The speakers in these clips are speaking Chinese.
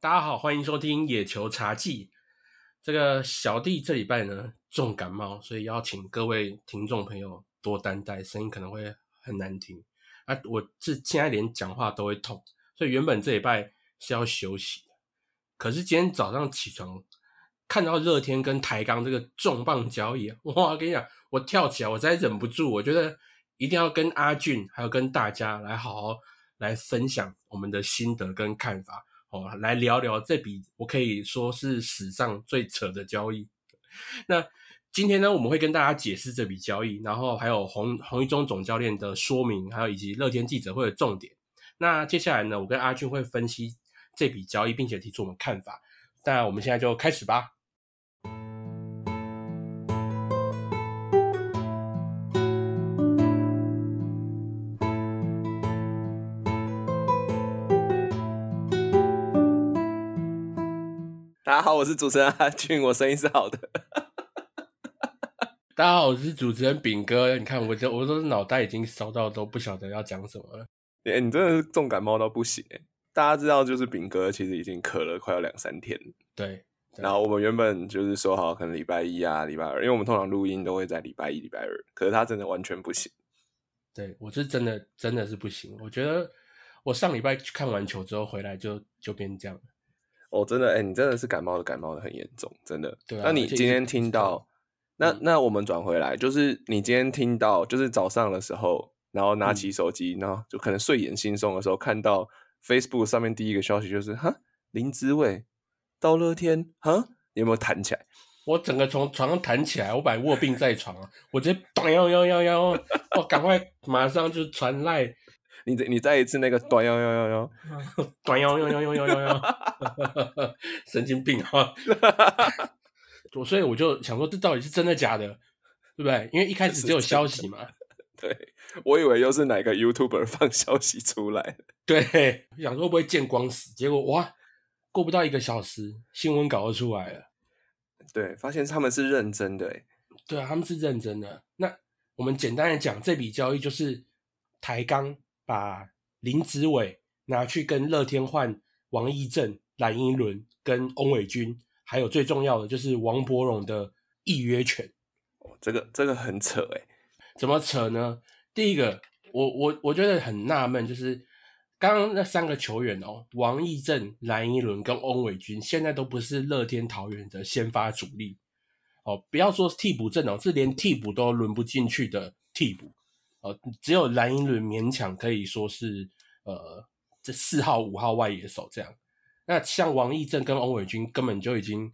大家好，欢迎收听野球茶记。这个小弟这礼拜呢重感冒，所以邀请各位听众朋友多担待，声音可能会很难听。啊，我是现在连讲话都会痛，所以原本这礼拜是要休息的。可是今天早上起床，看到热天跟台钢这个重磅交易，哇！跟你讲，我跳起来，我再忍不住，我觉得一定要跟阿俊还有跟大家来好好来分享我们的心得跟看法。哦，来聊聊这笔我可以说是史上最扯的交易。那今天呢，我们会跟大家解释这笔交易，然后还有洪洪一中总教练的说明，还有以及乐天记者会的重点。那接下来呢，我跟阿俊会分析这笔交易，并且提出我们看法。那我们现在就开始吧。家好，我是主持人阿俊，我声音是好的。大家好，我是主持人炳哥。你看，我这我都是脑袋已经烧到都不晓得要讲什么了。哎，你真的是重感冒到不行哎！大家知道，就是炳哥其实已经咳了快要两三天。对。然后我们原本就是说好，可能礼拜一啊、礼拜二，因为我们通常录音都会在礼拜一、礼拜二。可是他真的完全不行。对我是真的真的是不行。我觉得我上礼拜看完球之后回来就就变这样。哦，真的，哎，你真的是感冒的，感冒的很严重，真的。对啊。那你今天听到，那那我们转回来，就是你今天听到，就是早上的时候，然后拿起手机，然后就可能睡眼惺忪的时候，看到 Facebook 上面第一个消息就是，哈，林之伟到乐天，哈，你有没有弹起来？我整个从床上弹起来，我本来卧病在床啊，我直接 咚幺幺幺幺，我赶快马上就传赖。你你再一次那个短幺幺幺幺，短幺幺幺幺幺幺幺，神经病啊！我所以我就想说，这到底是真的假的，对不对？因为一开始只有消息嘛。对，我以为又是哪个 YouTuber 放消息出来。对，想说会不会见光死？结果哇，过不到一个小时，新闻稿就出来了。对，发现他们是认真的。对啊，他们是认真的。那我们简单的讲，这笔交易就是抬杠。把林子伟拿去跟乐天换王义正、蓝英伦跟翁伟军，还有最重要的就是王伯荣的预约权。哦，这个这个很扯哎，怎么扯呢？第一个，我我我觉得很纳闷，就是刚刚那三个球员哦，王义正、蓝英伦跟翁伟军，现在都不是乐天桃园的先发主力哦，不要说替补阵容，是连替补都轮不进去的替补。呃，只有蓝英伦勉强可以说是呃，这四号、五号外野手这样。那像王义正跟欧伟军根本就已经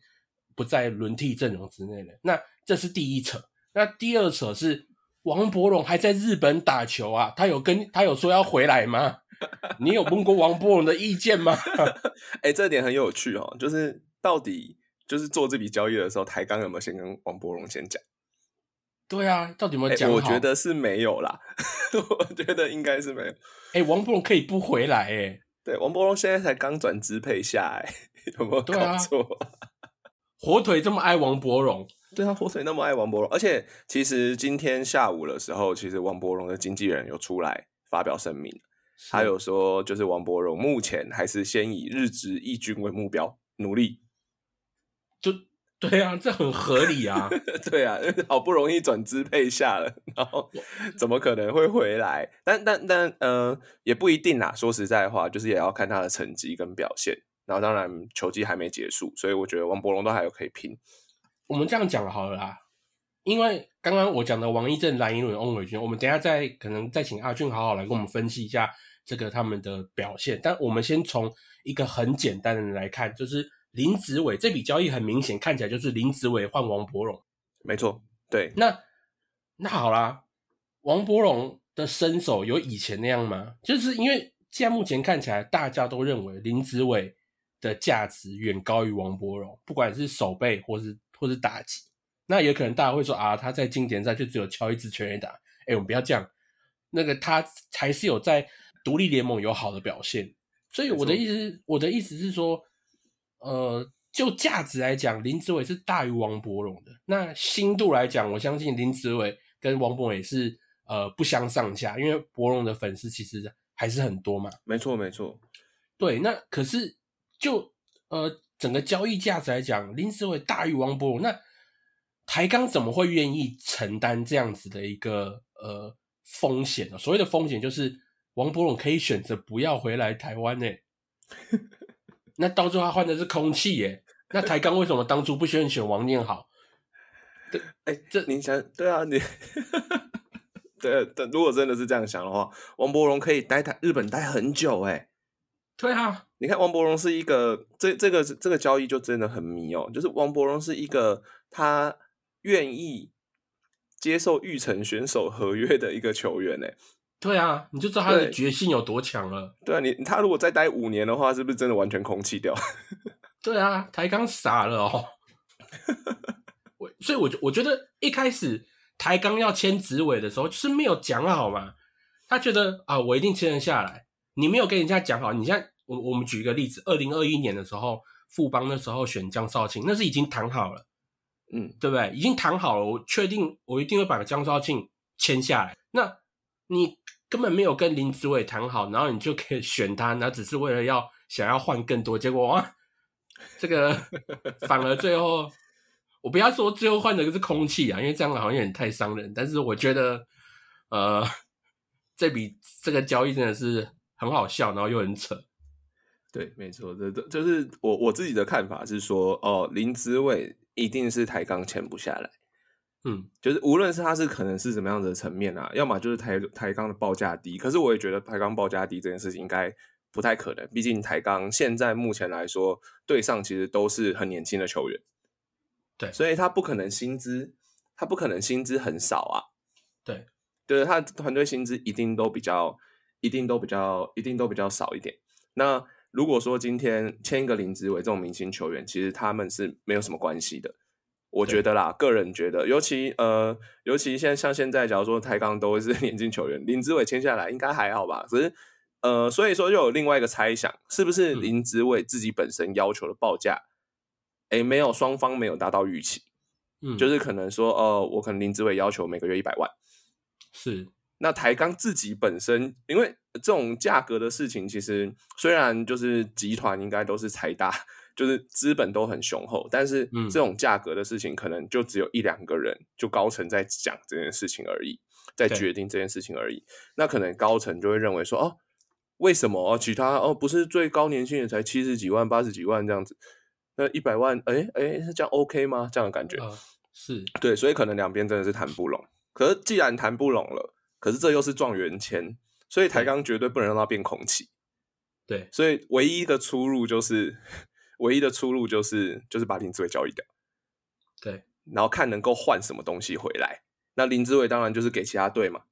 不在轮替阵容之内了。那这是第一扯。那第二扯是王伯荣还在日本打球啊？他有跟他有说要回来吗？你有问过王伯荣的意见吗？哎，这点很有趣哦。就是到底就是做这笔交易的时候，台钢有没有先跟王伯荣先讲？对啊，到底有没有讲我觉得是没有啦，我觉得应该是没有。哎，王伯荣可以不回来哎。对，王伯荣现在才刚转支配下哎，有没有搞错？火腿这么爱王伯荣，对啊，火腿那么爱王伯荣，而且其实今天下午的时候，其实王伯荣的经纪人有出来发表声明，他有说就是王伯荣目前还是先以日职一军为目标努力，就。对啊，这很合理啊。对啊，好不容易转支配下了，然后怎么可能会回来？但但但呃，也不一定啦。说实在话，就是也要看他的成绩跟表现。然后当然球季还没结束，所以我觉得王伯龙都还有可以拼。我们这样讲好了啦，因为刚刚我讲的王一正、蓝英伦、翁伟军，我们等下再可能再请阿俊好好来跟我们分析一下这个他们的表现。但我们先从一个很简单的来看，就是。林子伟这笔交易很明显看起来就是林子伟换王伯荣，没错，对。那那好啦，王伯荣的身手有以前那样吗？就是因为现在目前看起来，大家都认为林子伟的价值远高于王伯荣，不管是守备或是或是打击。那也可能大家会说啊，他在经典赛就只有敲一支全垒打。哎，我们不要这样，那个他才是有在独立联盟有好的表现。所以我的意思，我的意思是说。呃，就价值来讲，林子伟是大于王柏荣的。那新度来讲，我相信林子伟跟王伯荣也是呃不相上下，因为柏荣的粉丝其实还是很多嘛。没错，没错。对，那可是就呃整个交易价值来讲，林子伟大于王柏荣，那台钢怎么会愿意承担这样子的一个呃风险呢？所谓的风险就是王柏荣可以选择不要回来台湾呢。那到最后他换的是空气耶，那台钢为什么当初不选选王念好？对，哎，这你想，对啊，你，对，但如果真的是这样想的话，王伯荣可以待台日本待很久，哎，对啊，你看王伯荣是一个，这这个这个交易就真的很迷哦，就是王伯荣是一个他愿意接受玉成选手合约的一个球员，哎。对啊，你就知道他的决心有多强了。对啊，你他如果再待五年的话，是不是真的完全空气掉？对啊，台钢傻了哦。我所以，我我觉得一开始台钢要签紫伟的时候，就是没有讲好嘛。他觉得啊，我一定签得下来。你没有跟人家讲好。你像我，我们举一个例子，二零二一年的时候，富邦那时候选江少庆，那是已经谈好了，嗯，对不对？已经谈好了，我确定我一定会把江少庆签下来。那你。根本没有跟林子伟谈好，然后你就可以选他，那只是为了要想要换更多，结果哇，这个 反而最后我不要说最后换的是空气啊，因为这样好像有点太伤人。但是我觉得，呃，这笔这个交易真的是很好笑，然后又很扯。对，没错，这这就是我我自己的看法是说，哦，林子伟一定是抬杠签不下来。嗯，就是无论是他是可能是什么样的层面啊，要么就是台台钢的报价低，可是我也觉得台钢报价低这件事情应该不太可能，毕竟台钢现在目前来说对上其实都是很年轻的球员，对，所以他不可能薪资，他不可能薪资很少啊，对，就是他团队薪资一定都比较，一定都比较，一定都比较少一点。那如果说今天签一个林志伟这种明星球员，其实他们是没有什么关系的。我觉得啦，个人觉得，尤其呃，尤其现在像现在，假如说台钢都是 年轻球员，林志伟签下来应该还好吧？可是呃，所以说又有另外一个猜想，是不是林志伟自己本身要求的报价，哎，没有双方没有达到预期，嗯，就是可能说，呃，我可能林志伟要求每个月一百万，是，那台钢自己本身，因为这种价格的事情，其实虽然就是集团应该都是财大。就是资本都很雄厚，但是这种价格的事情，可能就只有一两个人，就高层在讲这件事情而已，在决定这件事情而已。那可能高层就会认为说，哦，为什么哦？其他哦，不是最高年薪也才七十几万、八十几万这样子，那一百万，哎哎，是这样 OK 吗？这样的感觉是对，所以可能两边真的是谈不拢。可是既然谈不拢了，可是这又是状元签，所以台钢绝对不能让它变空气。对，所以唯一的出入就是。唯一的出路就是就是把林志伟交易掉，对，然后看能够换什么东西回来。那林志伟当然就是给其他队嘛，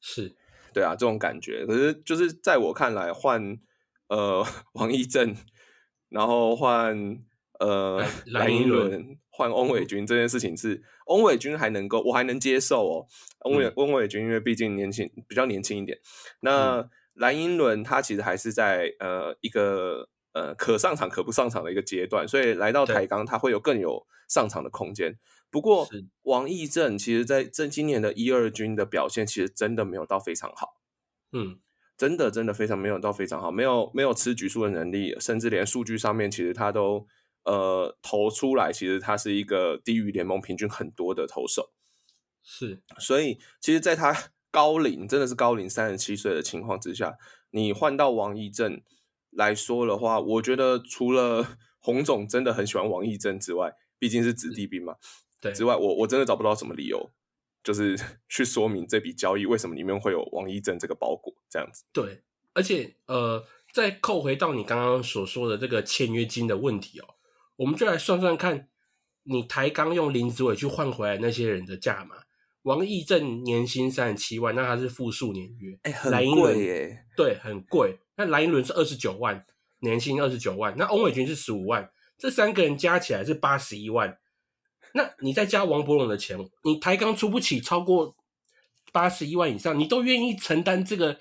是对啊，这种感觉。可是就是在我看来，换呃 王义正，然后换呃蓝英伦，换翁伟军这件事情是翁伟军还能够，我还能接受哦。翁伟翁伟军因为毕竟年轻，比较年轻一点。那蓝英伦他其实还是在呃一个。呃，可上场可不上场的一个阶段，所以来到台钢，他会有更有上场的空间。不过，王义正其实在这今年的一二军的表现，其实真的没有到非常好。嗯，真的真的非常没有到非常好，没有没有吃局数的能力，甚至连数据上面，其实他都呃投出来，其实他是一个低于联盟平均很多的投手。是，所以其实，在他高龄真的是高龄三十七岁的情况之下，你换到王义正。来说的话，我觉得除了 洪总真的很喜欢王义正之外，毕竟是子弟兵嘛，对，之外，我我真的找不到什么理由，就是 去说明这笔交易为什么里面会有王义正这个包裹这样子。对，而且呃，再扣回到你刚刚所说的这个签约金的问题哦，我们就来算算看，你台钢用林子伟去换回来那些人的价码。王义正年薪三十七万，那他是复数年约，哎，很贵耶，对，很贵。那蓝银伦是二十九万，年薪二十九万。那翁伟军是十五万，这三个人加起来是八十一万。那你再加王博龙的钱，你台钢出不起超过八十一万以上，你都愿意承担这个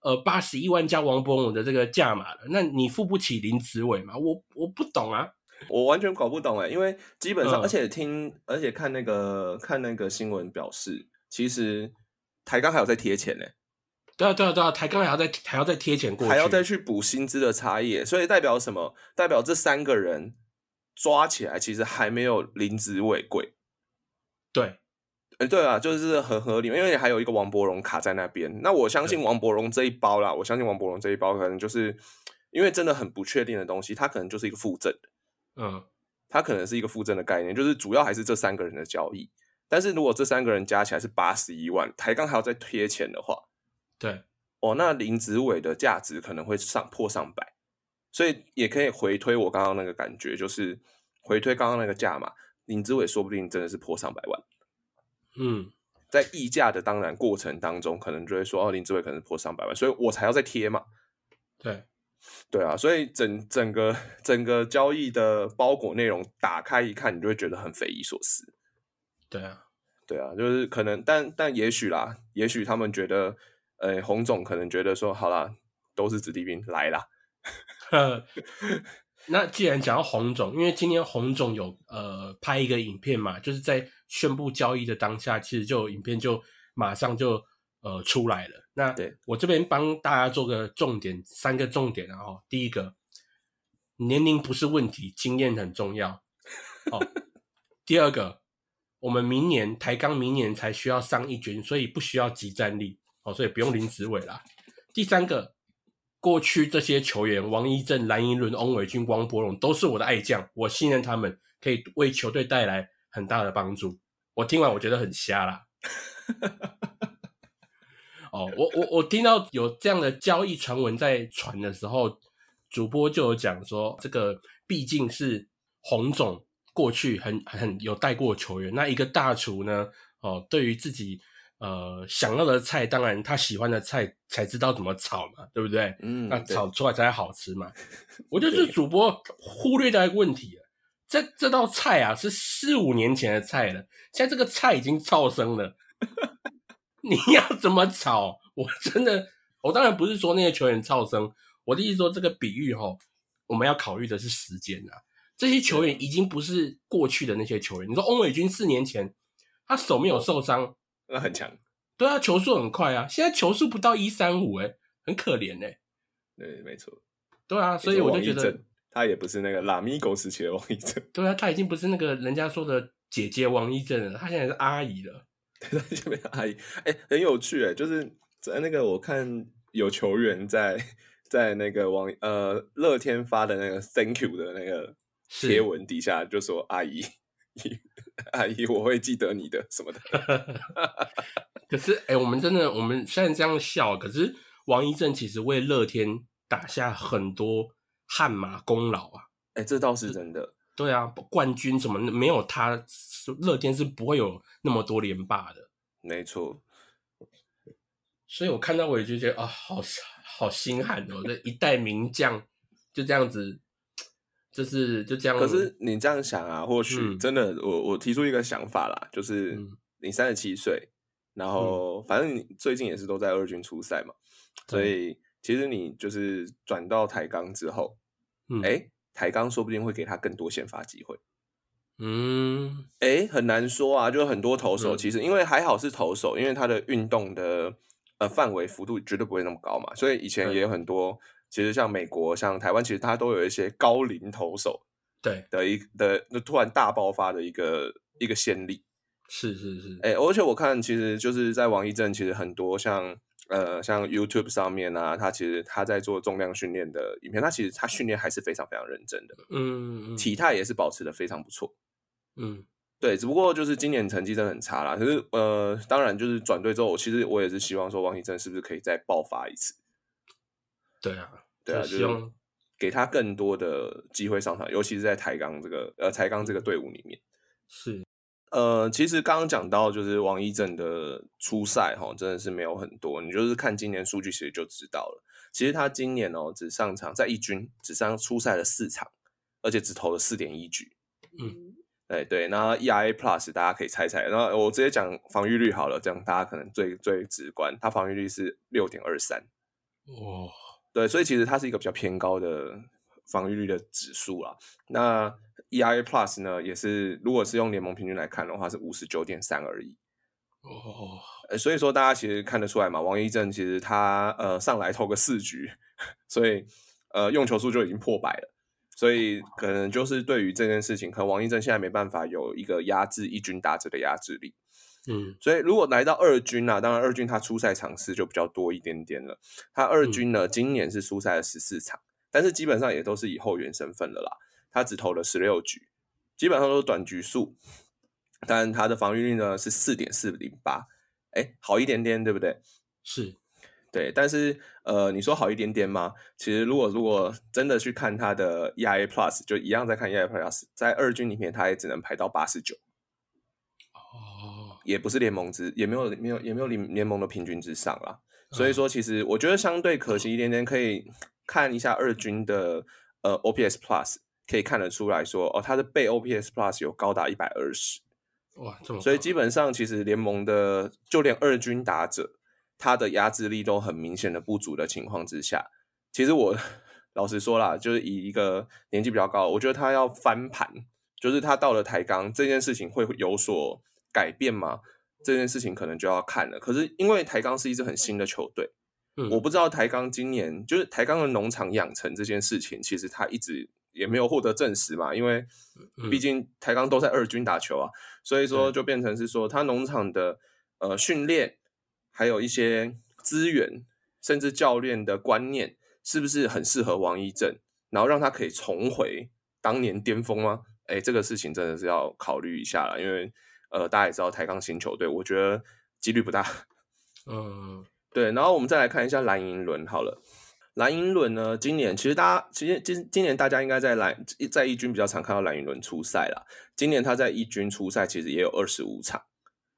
呃八十一万加王博龙的这个价码了？那你付不起林子伟吗？我我不懂啊，我完全搞不懂哎，因为基本上，而且听，而且看那个看那个新闻表示，其实台钢还有在贴钱呢。对啊，对啊，对啊，台钢还要再还要再贴钱过去，还要再去补薪资的差异，所以代表什么？代表这三个人抓起来，其实还没有林子伟贵。对，哎，对啊，就是很合理，因为还有一个王伯荣卡在那边。那我相信王伯荣这一包啦，我相信王伯荣这一包可能就是因为真的很不确定的东西，它可能就是一个附赠，嗯，它可能是一个附赠的概念，就是主要还是这三个人的交易。但是如果这三个人加起来是八十一万，台钢还要再贴钱的话，对，哦，那林子伟的价值可能会上破上百，所以也可以回推我刚刚那个感觉，就是回推刚刚那个价嘛，林子伟说不定真的是破上百万。嗯，在议价的当然过程当中，可能就会说哦，林子伟可能破上百万，所以我才要再贴嘛。对，对啊，所以整整个整个交易的包裹内容打开一看，你就会觉得很匪夷所思。对啊，对啊，就是可能，但但也许啦，也许他们觉得，呃，洪总可能觉得说，好啦，都是子弟兵来啦。那既然讲到洪总，因为今天洪总有呃拍一个影片嘛，就是在宣布交易的当下，其实就影片就马上就呃出来了。那对我这边帮大家做个重点，三个重点啊。哦，第一个，年龄不是问题，经验很重要。哦，第二个，我们明年台钢明年才需要上一军，所以不需要集战力哦，所以不用林子伟啦。第三个。过去这些球员，王一正、蓝银伦、翁伟军、王伯龙都是我的爱将，我信任他们可以为球队带来很大的帮助。我听完我觉得很瞎啦。哦，我我我听到有这样的交易传闻在传的时候，主播就有讲说，这个毕竟是洪总过去很很有带过球员，那一个大厨呢，哦，对于自己。呃，想要的菜，当然他喜欢的菜才知道怎么炒嘛，对不对？嗯，那炒出来才好吃嘛。我觉得这主播忽略掉一个问题了，这这道菜啊是四五年前的菜了，现在这个菜已经超生了，你要怎么炒？我真的，我当然不是说那些球员超生，我的意思说这个比喻哈，我们要考虑的是时间啊。这些球员已经不是过去的那些球员。你说翁伟军四年前他手没有受伤。那很强，对啊，球速很快啊，现在球速不到一三五，哎，很可怜哎。对，没错，对啊，所以我就觉得他也不是那个拉米狗时期的王一正，对啊，他已经不是那个人家说的姐姐王一正了，他现在是阿姨了。对，他现在是阿姨，哎，很有趣哎，就是在那个我看有球员在在那个王呃乐天发的那个 Thank you 的那个贴文底下就说阿姨。阿姨，我会记得你的什么的。可是，哎，我们真的，我们虽然这样笑，可是王一正其实为乐天打下很多汗马功劳啊。哎，这倒是真的。对啊，冠军什么没有他，乐天是不会有那么多连霸的。没错。所以我看到我也就觉得啊，好好心寒哦，这一代名将就这样子。就是就这样。可是你这样想啊，或许真的，我我提出一个想法啦，就是你三十七岁，然后反正你最近也是都在二军出赛嘛，所以其实你就是转到台钢之后，哎，台钢说不定会给他更多先发机会。嗯，哎，很难说啊，就很多投手其实因为还好是投手，因为他的运动的呃范围幅度绝对不会那么高嘛，所以以前也有很多。其实像美国、像台湾，其实它都有一些高龄投手，对的一的那突然大爆发的一个一个先例。是是是，哎，而且我看其实就是在王一正，其实很多像呃像 YouTube 上面啊，他其实他在做重量训练的影片，他其实他训练还是非常非常认真的，嗯，体态也是保持的非常不错，嗯，对，只不过就是今年成绩真的很差啦。可是呃，当然就是转队之后，其实我也是希望说王一正是不是可以再爆发一次。对啊。对啊，就是给他更多的机会上场，尤其是在台钢这个呃台钢这个队伍里面。是，呃，其实刚刚讲到就是王一正的初赛哈，真的是没有很多，你就是看今年数据其实就知道了。其实他今年哦只上场在一军只上初赛了四场，而且只投了四点一局。嗯，对对，那 ERA Plus 大家可以猜猜，然后我直接讲防御率好了，这样大家可能最最直观，他防御率是六点二三。哦。对，所以其实它是一个比较偏高的防御率的指数啦。那 EIA Plus 呢，也是如果是用联盟平均来看的话，是五十九点三而已。哦，呃，所以说大家其实看得出来嘛，王一正其实他呃上来投个四局，所以呃用球数就已经破百了，所以可能就是对于这件事情，可能王一正现在没办法有一个压制一军打者的压制力。嗯所以如果来到二军啊，当然二军他出赛场次就比较多一点点了。他二军呢，今年是出赛了十四场，但是基本上也都是以后援身份了啦。他只投了十六局，基本上都是短局数。但他的防御率呢是四点四零八，哎，好一点点，对不对？是，对，但是呃，你说好一点点吗？其实如果如果真的去看他的 ERA Plus，就一样在看 ERA Plus，在二军里面他也只能排到八十九。哦，也不是联盟之，也没有没有也没有联联盟的平均之上啦。所以说，其实我觉得相对可惜一点点，可以看一下二军的呃 OPS Plus，可以看得出来说，哦，他的被 OPS Plus 有高达一百二十，哇，这么，所以基本上其实联盟的就连二军打者，他的压制力都很明显的不足的情况之下，其实我 老实说啦，就是以一个年纪比较高，我觉得他要翻盘，就是他到了台钢这件事情会有所改变吗？这件事情可能就要看了。可是因为台钢是一支很新的球队，嗯我不知道台钢今年就是台钢的农场养成这件事情，其实他一直也没有获得证实嘛，因为嗯毕竟台钢都在二军打球啊，所以说就变成是说他农场的呃训练，还有一些资源，甚至教练的观念，是不是很适合王一正，然后让他可以重回当年巅峰吗？哎，这个事情真的是要考虑一下了，因为呃大家也知道台钢新球队，我觉得几率不大。嗯对，然后我们再来看一下蓝银轮好了。蓝银轮呢，今年其实大家其实今今年大家应该在蓝在一军比较常看到蓝银轮出赛啦。今年他在一军出赛其实也有二十五场，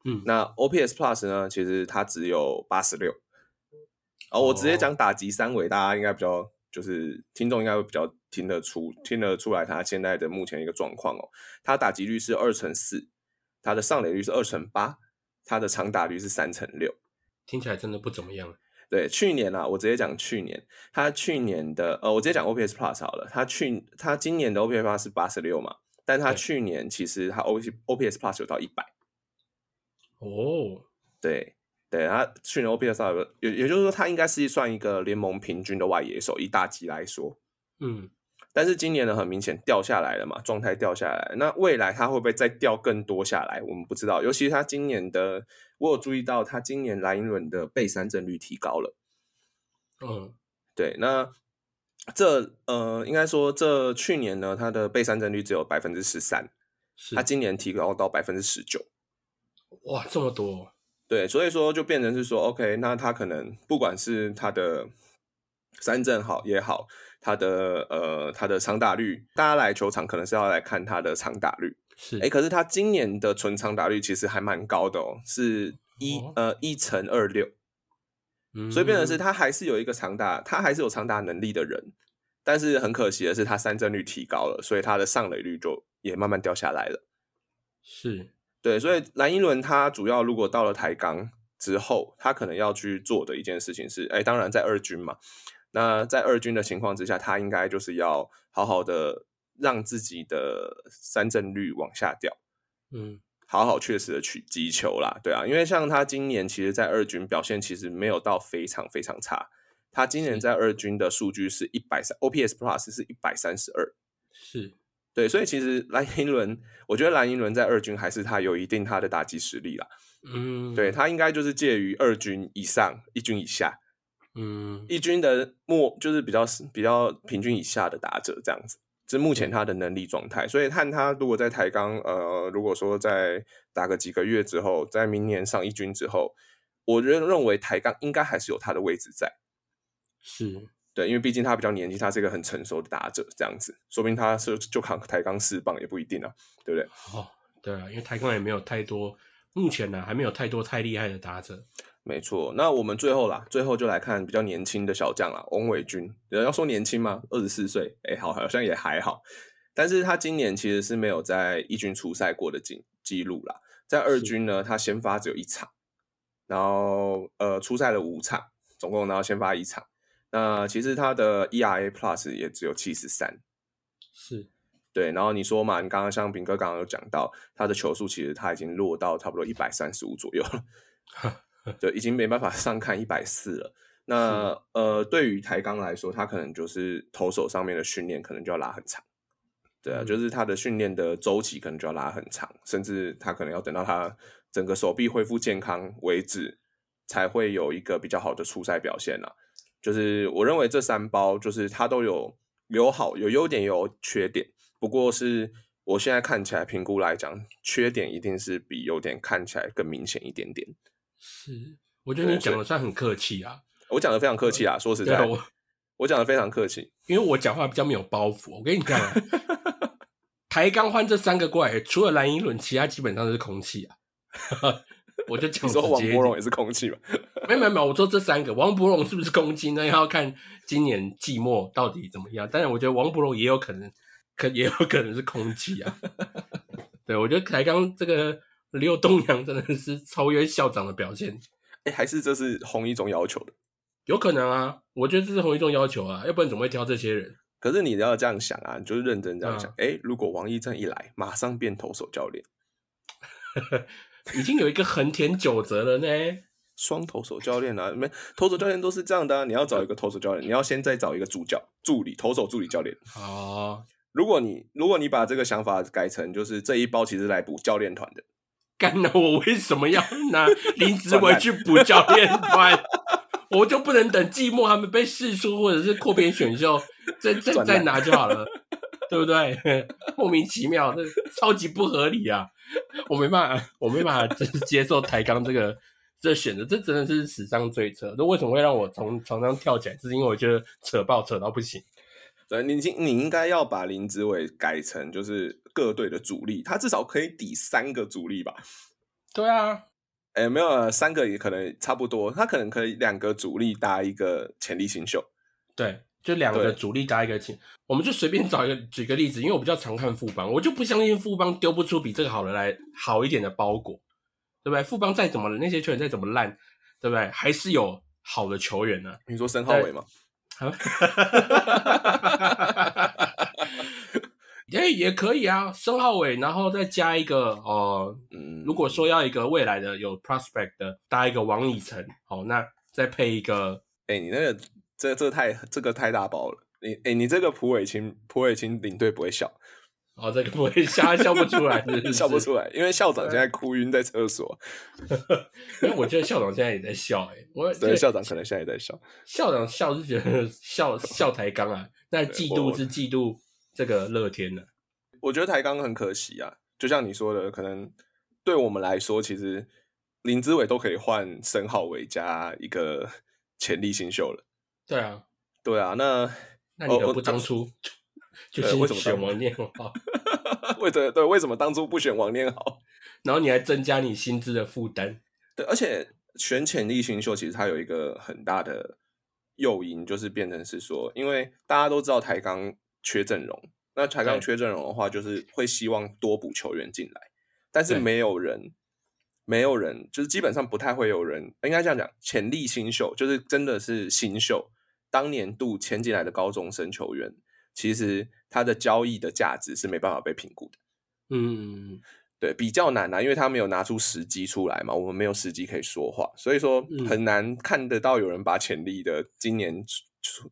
嗯，那 OPS Plus 呢，其实它只有八十六。哦，我直接讲打击三围，大家应该比较就是听众应该会比较听得出听得出来他现在的目前一个状况哦。他打击率是二乘四，他的上垒率是二乘八，他的长打率是三乘六。听起来真的不怎么样。对，去年啊，我直接讲去年，他去年的呃，我直接讲 OPS Plus 好了，他去他今年的 OPS Plus 是八十六嘛，但他去年其实他 O OPS Plus 有到一百，哦，对对，他去年 OPS Plus 有，也也就是说他应该是算一个联盟平均的外野手，以大击来说，嗯，但是今年呢，很明显掉下来了嘛，状态掉下来，那未来它会不会再掉更多下来？我们不知道，尤其是他今年的，我有注意到它今年莱茵轮的被三振率提高了。嗯，对，那这呃，应该说这去年呢，它的被三振率只有百分之十三，它，今年提高到百分之十九。哇，这么多，对，所以说就变成是说，OK，那他可能不管是他的三振好也好，他的呃他的长打率，大家来球场可能是要来看他的长打率。是，哎，可是他今年的纯长打率其实还蛮高的哦，是一、哦呃一乘二六。嗯所以变成是他还是有一个长打，他还是有长打能力的人，但是很可惜的是，他三振率提高了，所以他的上垒率就也慢慢掉下来了。是，对，所以蓝一伦他主要如果到了台钢之后，他可能要去做的一件事情是，哎，当然在二军嘛，那在二军的情况之下，他应该就是要好好的让自己的三振率往下掉。嗯，好好确实的去击球啦，对啊，因为像他今年其实，在二军表现其实没有到非常非常差，他今年在二军的数据是一百三，OPS Plus 是一百三十二，是，对，所以其实蓝银轮，我觉得蓝银轮在二军还是他有一定他的打击实力啦，嗯，对，他应该就是介于二军以上，一军以下，嗯，一军的末就是比较比较平均以下的打者这样子。这目前他的能力状态，所以看他如果在台钢，呃，如果说在打个几个月之后，在明年上一军之后，我认认为台钢应该还是有他的位置在，是，对，因为毕竟他比较年轻，他是一个很成熟的打者，这样子，说不定他是就扛台钢四棒也不一定啊，对不对？哦，对啊，因为台钢也没有太多，目前呢还没有太多太厉害的打者，没错，那我们最后啦，最后就来看比较年轻的小将啦，翁伟军。人要说年轻吗？二十四岁，哎，好，好像也还好。但是他今年其实是没有在一军出赛过的记记录啦，在二军呢，他先发只有一场，然后呃出赛了五场，总共然后先发一场。那其实他的 ERA Plus 也只有七十三，是，对，然后你说嘛，你刚刚像炳哥刚刚有讲到，他的球速其实他已经落到差不多一百三十五左右了，就已经没办法上看一百四了。那呃，对于台钢来说，他可能就是投手上面的训练可能就要拉很长，对啊，就是他的训练的周期可能就要拉很长，甚至他可能要等到他整个手臂恢复健康为止，才会有一个比较好的出赛表现啊。就是我认为这三包就是他都有有好有优点有缺点。不过是我现在看起来评估来讲，缺点一定是比优点看起来更明显一点点。是，我觉得你讲的算很客气啊。我讲的非常客气啊，说实在，我我讲的非常客气，因为我讲话比较没有包袱。我跟你讲，台钢换这三个过来，除了蓝银轮，其他基本上都是空气啊。我就讲说王博荣也是空气嘛？没有没有没有，我说这三个王博荣是不是空气呢？要看今年季末到底怎么样。但是我觉得王博荣也有可能。可也有可能是空气啊，对我觉得台钢这个刘 东阳真的是超越校长的表现，哎，还是这是红一中要求的，有可能啊，我觉得这是红一中要求啊，要不然怎么会挑这些人？可是你要这样想啊，就是认真这样想，哎，如果王一正一来，马上变投手教练，已经有一个横田九泽了呢，双投手教练啊，没投手教练都是这样的，你要找一个投手教练，你要先再找一个助教助理投手助理教练，哦。如果你如果你把这个想法改成就是这一包其实来补教练团的，干了我为什么要拿林子伟去补教练班？我就不能等季末他们被试出或者是扩编选秀再 再再拿就好了，对不对？莫名其妙，这超级不合理啊！我没办法，我没办法，真是接受抬杠这个这选择，这真的是史上最扯。那为什么会让我从床上跳起来？是因为我觉得扯爆扯到不行。对，你应你应该要把林子伟改成就是各队的主力，他至少可以抵三个主力吧？对啊，哎，没有三个也可能差不多，他可能可以两个主力搭一个潜力新秀，对，就两个主力搭一个潜，我们就随便找一个举个例子，因为我比较常看富邦，我就不相信富邦丢不出比这个好的来好一点的包裹，对不对？富邦再怎么那些球员再怎么烂，对不对？还是有好的球员呢？你说申浩伟吗？哈，也也可以啊，申浩伟，然后再加一个哦，嗯，如果说要一个未来的有 prospect 的，搭一个王以诚，好，那再配一个，哎，你那个这这太这个太大包了，你哎，你这个蒲伟清蒲伟清领队不会笑。哦，这个不会笑，笑不出来，笑不出来，因为校长现在哭晕在厕所。因为我觉得校长现在也在笑，哎，我 对校长可能现在也在笑。校长笑是觉得笑笑台钢啊，但嫉妒是嫉妒这个乐天的。我觉得台钢很可惜啊，就像你说的，可能对我们来说，其实林志伟都可以换申浩伟加一个潜力新秀了。对啊，对啊，那那你不当初？就是 为什么选王念豪？为什对为什么当初不选王念豪？然后你还增加你薪资的负担？对，而且选潜力新秀其实它有一个很大的诱因，就是变成是说，因为大家都知道台钢缺阵容，那台钢缺阵容的话，就是会希望多补球员进来，但是没有人，没有人，就是基本上不太会有人，应该这样讲，潜力新秀就是真的是新秀，当年度签进来的高中生球员。其实它的交易的价值是没办法被评估的，嗯，对，比较难啊，因为他没有拿出时机出来嘛，我们没有时机可以说话，所以说很难看得到有人把潜力的今年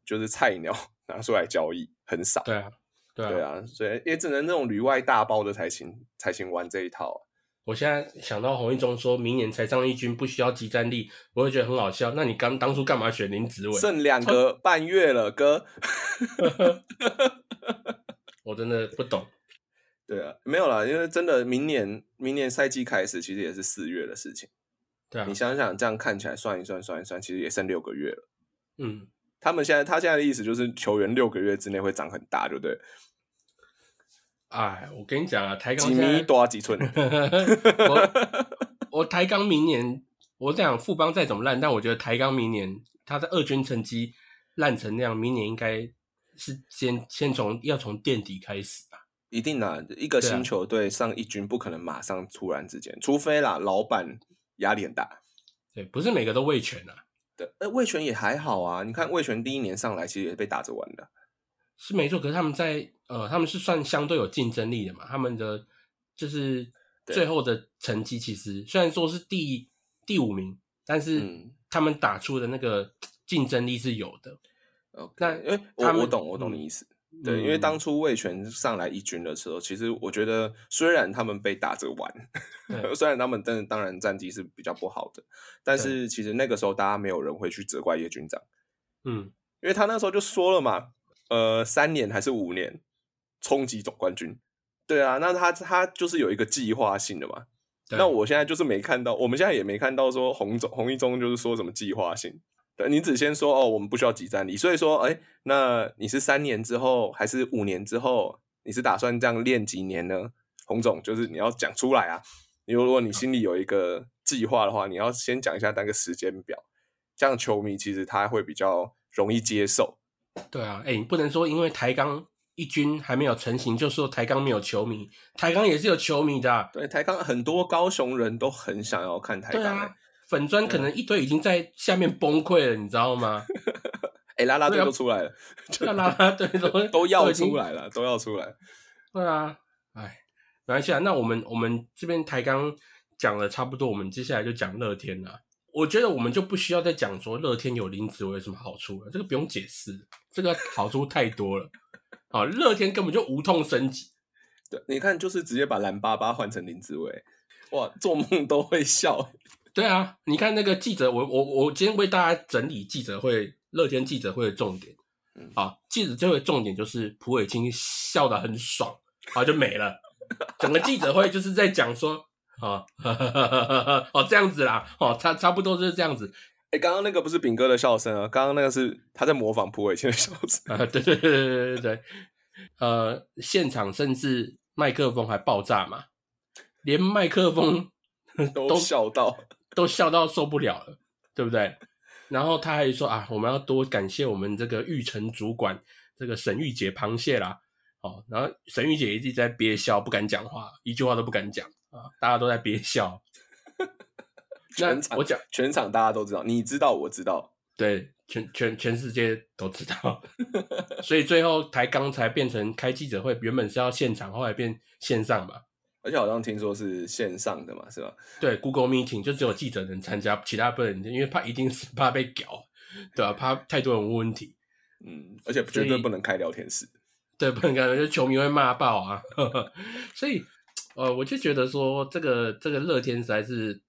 就是菜鸟 拿出来交易，很少，对啊，对啊，所以也只能那种旅外大包的才行才行玩这一套。我现在想到洪一中说明年才上一军不需要集战力，我会觉得很好笑。那你刚当初干嘛选林子伟？剩两个半月了，哥 我真的不懂。对啊，没有啦，因为真的明年明年赛季开始其实也是四月的事情。对啊，你想想，这样看起来算一算算一算，其实也剩六个月了。嗯，他们现在他现在的意思就是球员六个月之内会长很大，对不对？哎，我跟你讲啊，台钢几米多几寸？我我台钢明年，我讲富邦再怎么烂，但我觉得台钢明年他的二军成绩烂成那样，明年应该是先先从要从垫底开始吧。一定的，一个新球队上一军不可能马上突然之间，除非啦，老板压力很大。对，不是每个都魏权啊。对，呃，魏权也还好啊。你看魏权第一年上来，其实也被打着玩的。是没错，可是他们在呃，他们是算相对有竞争力的嘛，他们的就是最后的成绩其实虽然说是第第五名，但是他们打出的那个竞争力是有的。那因为我我懂我懂你意思，对，因为当初魏权上来一军的时候，其实我觉得虽然他们被打着玩，虽然他们但当然战绩是比较不好的，但是其实那个时候大家没有人会去责怪叶军长，嗯，因为他那时候就说了嘛，呃，三年还是五年冲击总冠军，对啊，那他他就是有一个计划性的嘛，那我现在就是没看到，我们现在也没看到说洪总洪一中就是说什么计划性。对，你只先说哦，我们不需要挤战力，所以说，哎，那你是三年之后还是五年之后？你是打算这样练几年呢？洪总，就是你要讲出来啊！你如果你心里有一个计划的话，你要先讲一下那个时间表，这样球迷其实他会比较容易接受。对啊，哎，你不能说因为台钢一军还没有成型，就说台钢没有球迷，台钢也是有球迷的。对，台钢很多高雄人都很想要看台钢。粉砖可能一堆已经在下面崩溃了，你知道吗？哎，拉拉队都出来了，拉拉队都 都要出来了，都要出来。对啊，哎，没关系啊。那我们我们这边台刚讲了差不多，我们接下来就讲乐天了。我觉得我们就不需要再讲说乐天有林子伟有什么好处了，这个不用解释，这个好处太多了。啊，乐天根本就无痛升级。对，你看，就是直接把蓝巴巴换成林子伟，哇，做梦都会笑。对啊，你看那个记者，我我我今天为大家整理记者会，乐天记者会的重点。啊，记者会重点就是蒲伟清笑得很爽，啊就没了。整个记者会就是在讲说，啊，哦这样子啦，哦差差不多就是这样子。哎，刚刚那个不是炳哥的笑声啊，刚刚那个是他在模仿蒲伟清的笑声 啊。对对对对对对，呃，现场甚至麦克风还爆炸嘛，连麦克风 都笑到。都笑到受不了了，对不对？然后他还说啊，我们要多感谢我们这个玉成主管，这个沈玉姐螃蟹啦，哦，然后沈玉姐一直在憋笑，不敢讲话，一句话都不敢讲啊，大家都在憋笑。全场我讲，全场大家都知道，你知道，我知道，对，全全全世界都知道，所以最后台刚才变成开记者会，原本是要现场，后来变线上嘛。而且好像听说是线上的嘛，是吧？对，Google Meeting 就只有记者能参加，其他不能，因为怕一定是怕被屌，对吧？怕太多人问问题，嗯，而且绝对不能开聊天室，对，不能开，就球迷会骂爆啊。所以，呃，我就觉得说，这个这个乐天实在是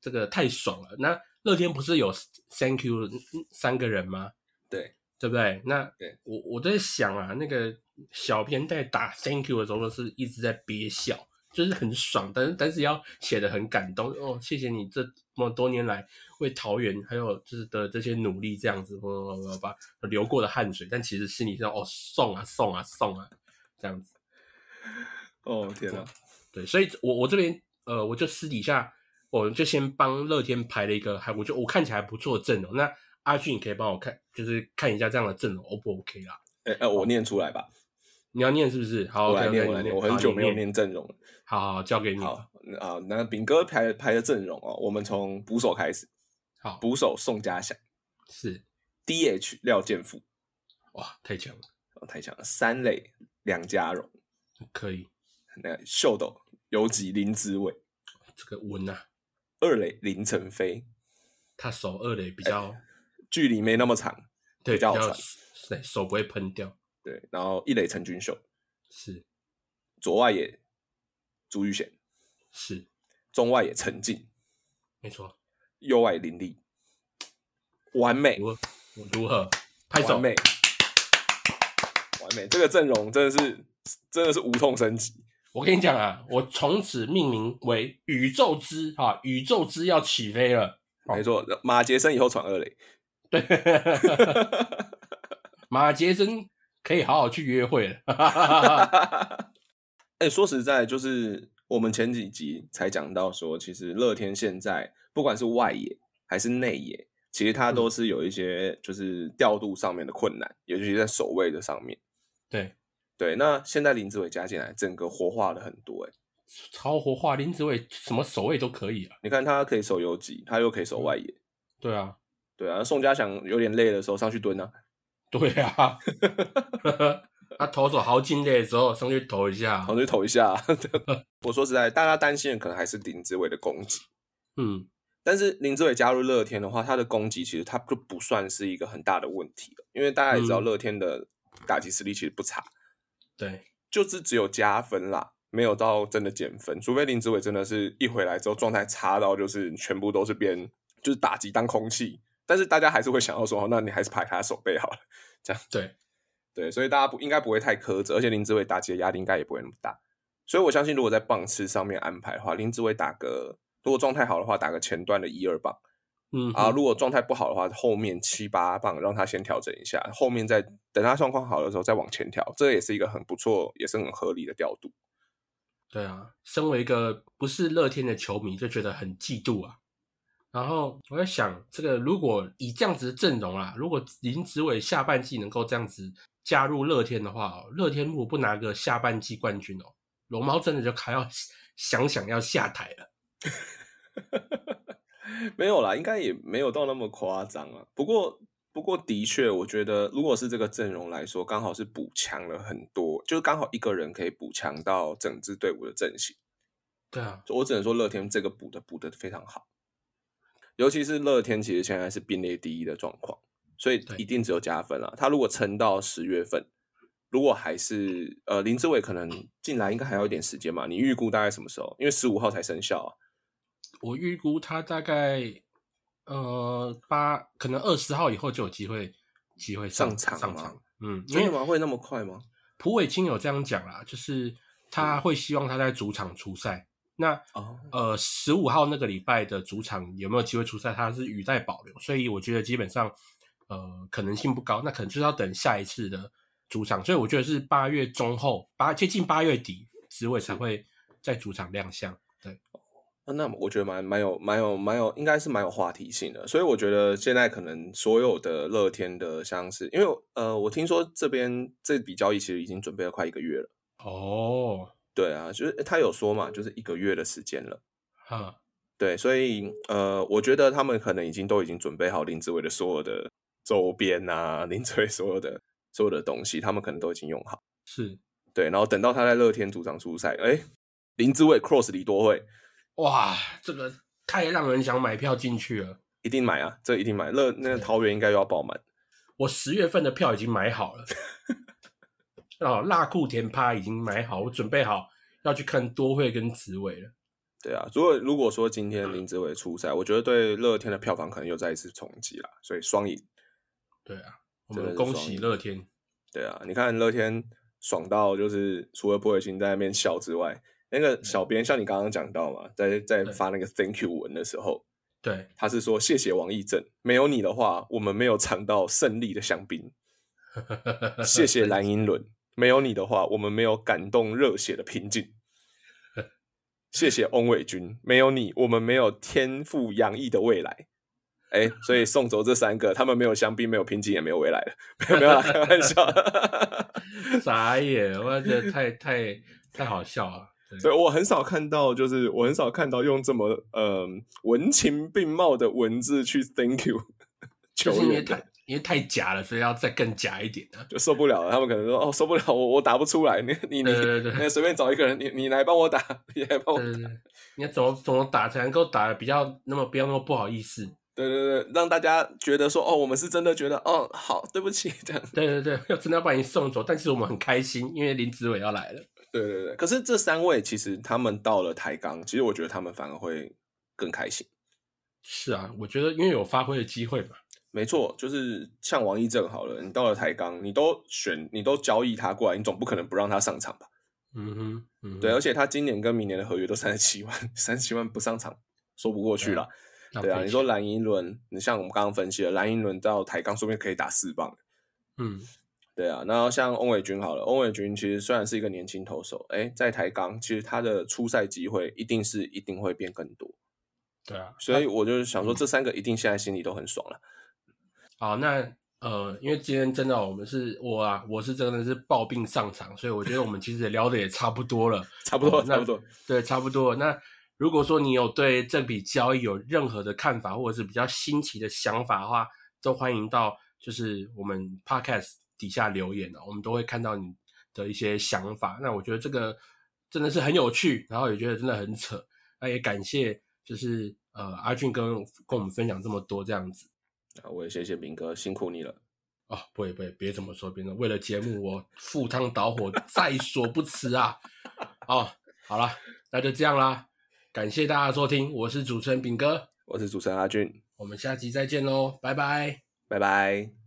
这个太爽了。那乐天不是有 Thank you 三个人吗？对，对不对？那我我在想啊，那个小编在打 Thank you 的时候是一直在憋笑。就是很爽，但是但是要写的很感动哦，谢谢你这么多年来为桃园还有就是的这些努力，这样子，我把流过的汗水，但其实心里上哦送啊送啊送啊这样子，哦天哪，对，所以我我这边呃我就私底下我就先帮乐天排了一个还我就我看起来不错的阵容，那阿俊你可以帮我看就是看一下这样的阵容 O 不 OK 啦？哎哎，我念出来吧。你要念是不是？好，我来念，我来念。我很久没有念阵容了。好，好，交给你。好啊，那炳哥排排的阵容哦，我们从捕手开始。好，捕手宋家祥是 DH 廖建富，哇，太强了，太强了。三垒梁家荣可以。那秀斗游击林子伟，这个稳呐。二垒林晨飞，他守二垒比较距离没那么长，对，比较对，手不会喷掉。对，然后一垒陈俊秀是，左外野朱玉贤是，中外野陈进，没错，右外林立，完美，如何？拍手，完美，完美，这个阵容真的是真的是无痛升级。我跟你讲啊，我从此命名为宇宙之哈，宇宙之要起飞了。没错，马杰森以后传二垒，对，马杰森。可以好好去约会了。哎，说实在，就是我们前几集才讲到说，其实乐天现在不管是外野还是内野，其实它都是有一些就是调度上面的困难，尤其是在守卫的上面。对对，那现在林子伟加进来，整个活化了很多，哎，超活化。林子伟什么守卫都可以啊，你看他可以守游击，他又可以守外野。对啊，对啊，宋家祥有点累的时候上去蹲啊。对啊，他投手好进垒的时候上去投一下，上去投一下。我说实在，大家担心的可能还是林志伟的攻击。嗯，但是林志伟加入乐天的话，他的攻击其实他就不算是一个很大的问题了，因为大家也知道乐天的打击实力其实不差，对，就是只有加分啦，没有到真的减分。除非林志伟真的是一回来之后状态差到就是全部都是变就是打击当空气，但是大家还是会想要说，那你还是排他手背好了，这样对对，所以大家不应该不会太苛责，而且林志伟打击的压力应该也不会那么大，所以我相信如果在棒次上面安排的话，林志伟打个。如果状态好的话，打个前段的一二棒，嗯啊，如果状态不好的话，后面七八棒让他先调整一下，后面再等他状况好的时候再往前调，这也是一个很不错，也是很合理的调度。对啊，身为一个不是乐天的球迷，就觉得很嫉妒啊。然后我在想，这个如果以这样子的阵容啊，如果林子伟下半季能够这样子加入乐天的话，乐天如果不拿个下半季冠军哦，龙猫真的就还要 想想要下台了。没有啦，应该也没有到那么夸张啊。不过，不过的确，我觉得如果是这个阵容来说，刚好是补强了很多，就是刚好一个人可以补强到整支队伍的阵型。对啊，我只能说乐天这个补的补的非常好，尤其是乐天其实现在是并列第一的状况，所以一定只有加分了。他如果撑到十月份，如果还是呃林志伟可能进来，应该还要一点时间嘛？你预估大概什么时候？因为十五号才生效啊。我预估他大概呃八，可能二十号以后就有机会机会上场上场。嗯，真的吗？会那么快吗？蒲伟清有这样讲啦，就是他会希望他在主场出赛。那呃十五号那个礼拜的主场有没有机会出赛？他是语带保留，所以我觉得基本上呃可能性不高。那可能就是要等下一次的主场，所以我觉得是八月中后八接近八月底，职位才会在主场亮相。那我觉得蛮蛮有蛮有蛮有，应该是蛮有话题性的。所以我觉得现在可能所有的乐天的，像是因为呃，我听说这边这笔交易其实已经准备了快一个月了。哦，对啊，就是他有说嘛，就是一个月的时间了。哈，对，所以呃，我觉得他们可能已经都已经准备好林志伟的所有的周边啊，林志伟所有的所有的东西，他们可能都已经用好。是对，然后等到他在乐天主场出赛，哎，林志伟 cross 李多惠。哇，这个太让人想买票进去了，一定买啊！这一定买。乐那个桃园应该又要爆满。我十月份的票已经买好了，哦，辣酷甜趴已经买好，我准备好要去看多惠跟紫伟了。对啊，如果如果说今天林子伟出赛，我觉得对乐天的票房可能又再一次冲击了，所以双赢。对啊，我们恭喜乐天。对啊，你看乐天爽到就是除了波尔星在那边笑之外。那个小编像你刚刚讲到嘛，在在发那个 Thank you 文的时候，对，他是说谢谢王义正，没有你的话，我们没有尝到胜利的香槟。谢谢蓝英伦，没有你的话，我们没有感动热血的平静。谢谢翁伟军，没有你，我们没有天赋洋溢的未来。哎，所以送走这三个，他们没有香槟，没有瓶颈，也没有未来了。没有没有，开玩笑。傻眼，我觉得太太太好笑了。所以我很少看到，就是我很少看到用这么呃文情并茂的文字去 Thank you，就是因为太因为太假了，所以要再更假一点就受不了了。他们可能说哦受不了，我我打不出来，你你你你 随便找一个人，你你来帮我打，你来帮我打，你要怎么怎么打才能够打的比较那么不要那么不好意思？对对对，让大家觉得说哦，我们是真的觉得哦好，对不起这样。对对对，要真的要把你送走，但其实我们很开心，因为林子伟要来了。对对对，可是这三位其实他们到了台钢，其实我觉得他们反而会更开心。是啊，我觉得因为有发挥的机会嘛。没错，就是像王一正好了，你到了台钢，你都选，你都交易他过来，你总不可能不让他上场吧？嗯哼，对，而且他今年跟明年的合约都三十七万，三十七万不上场说不过去了。对啊，你说蓝银轮，你像我们刚刚分析了，蓝银轮到台钢说不定可以打四棒。嗯。对啊，那像翁伟军好了，翁伟军其实虽然是一个年轻投手，哎，在台钢其实他的出赛机会一定是一定会变更多。对啊，所以我就是想说，这三个一定现在心里都很爽了。好，那呃，因为今天真的我们是我啊，我是真的是抱病上场，所以我觉得我们其实聊的也差不多了，差不多，差不多，对，差不多。那如果说你有对这笔交易有任何的看法，或者是比较新奇的想法的话，都欢迎到就是我们 Podcast。底下留言哦，我们都会看到你的一些想法。那我觉得这个真的是很有趣，然后也觉得真的很扯。那也感谢就是呃阿俊跟跟我们分享这么多这样子。啊，我也谢谢明哥，辛苦你了。哦，不会不会，别这么说，别人为了节目我赴汤蹈火在所不辞啊。哦，好了，那就这样啦，感谢大家收听，我是主持人炳哥，我是主持人阿俊，我们下期再见喽，拜拜，拜拜。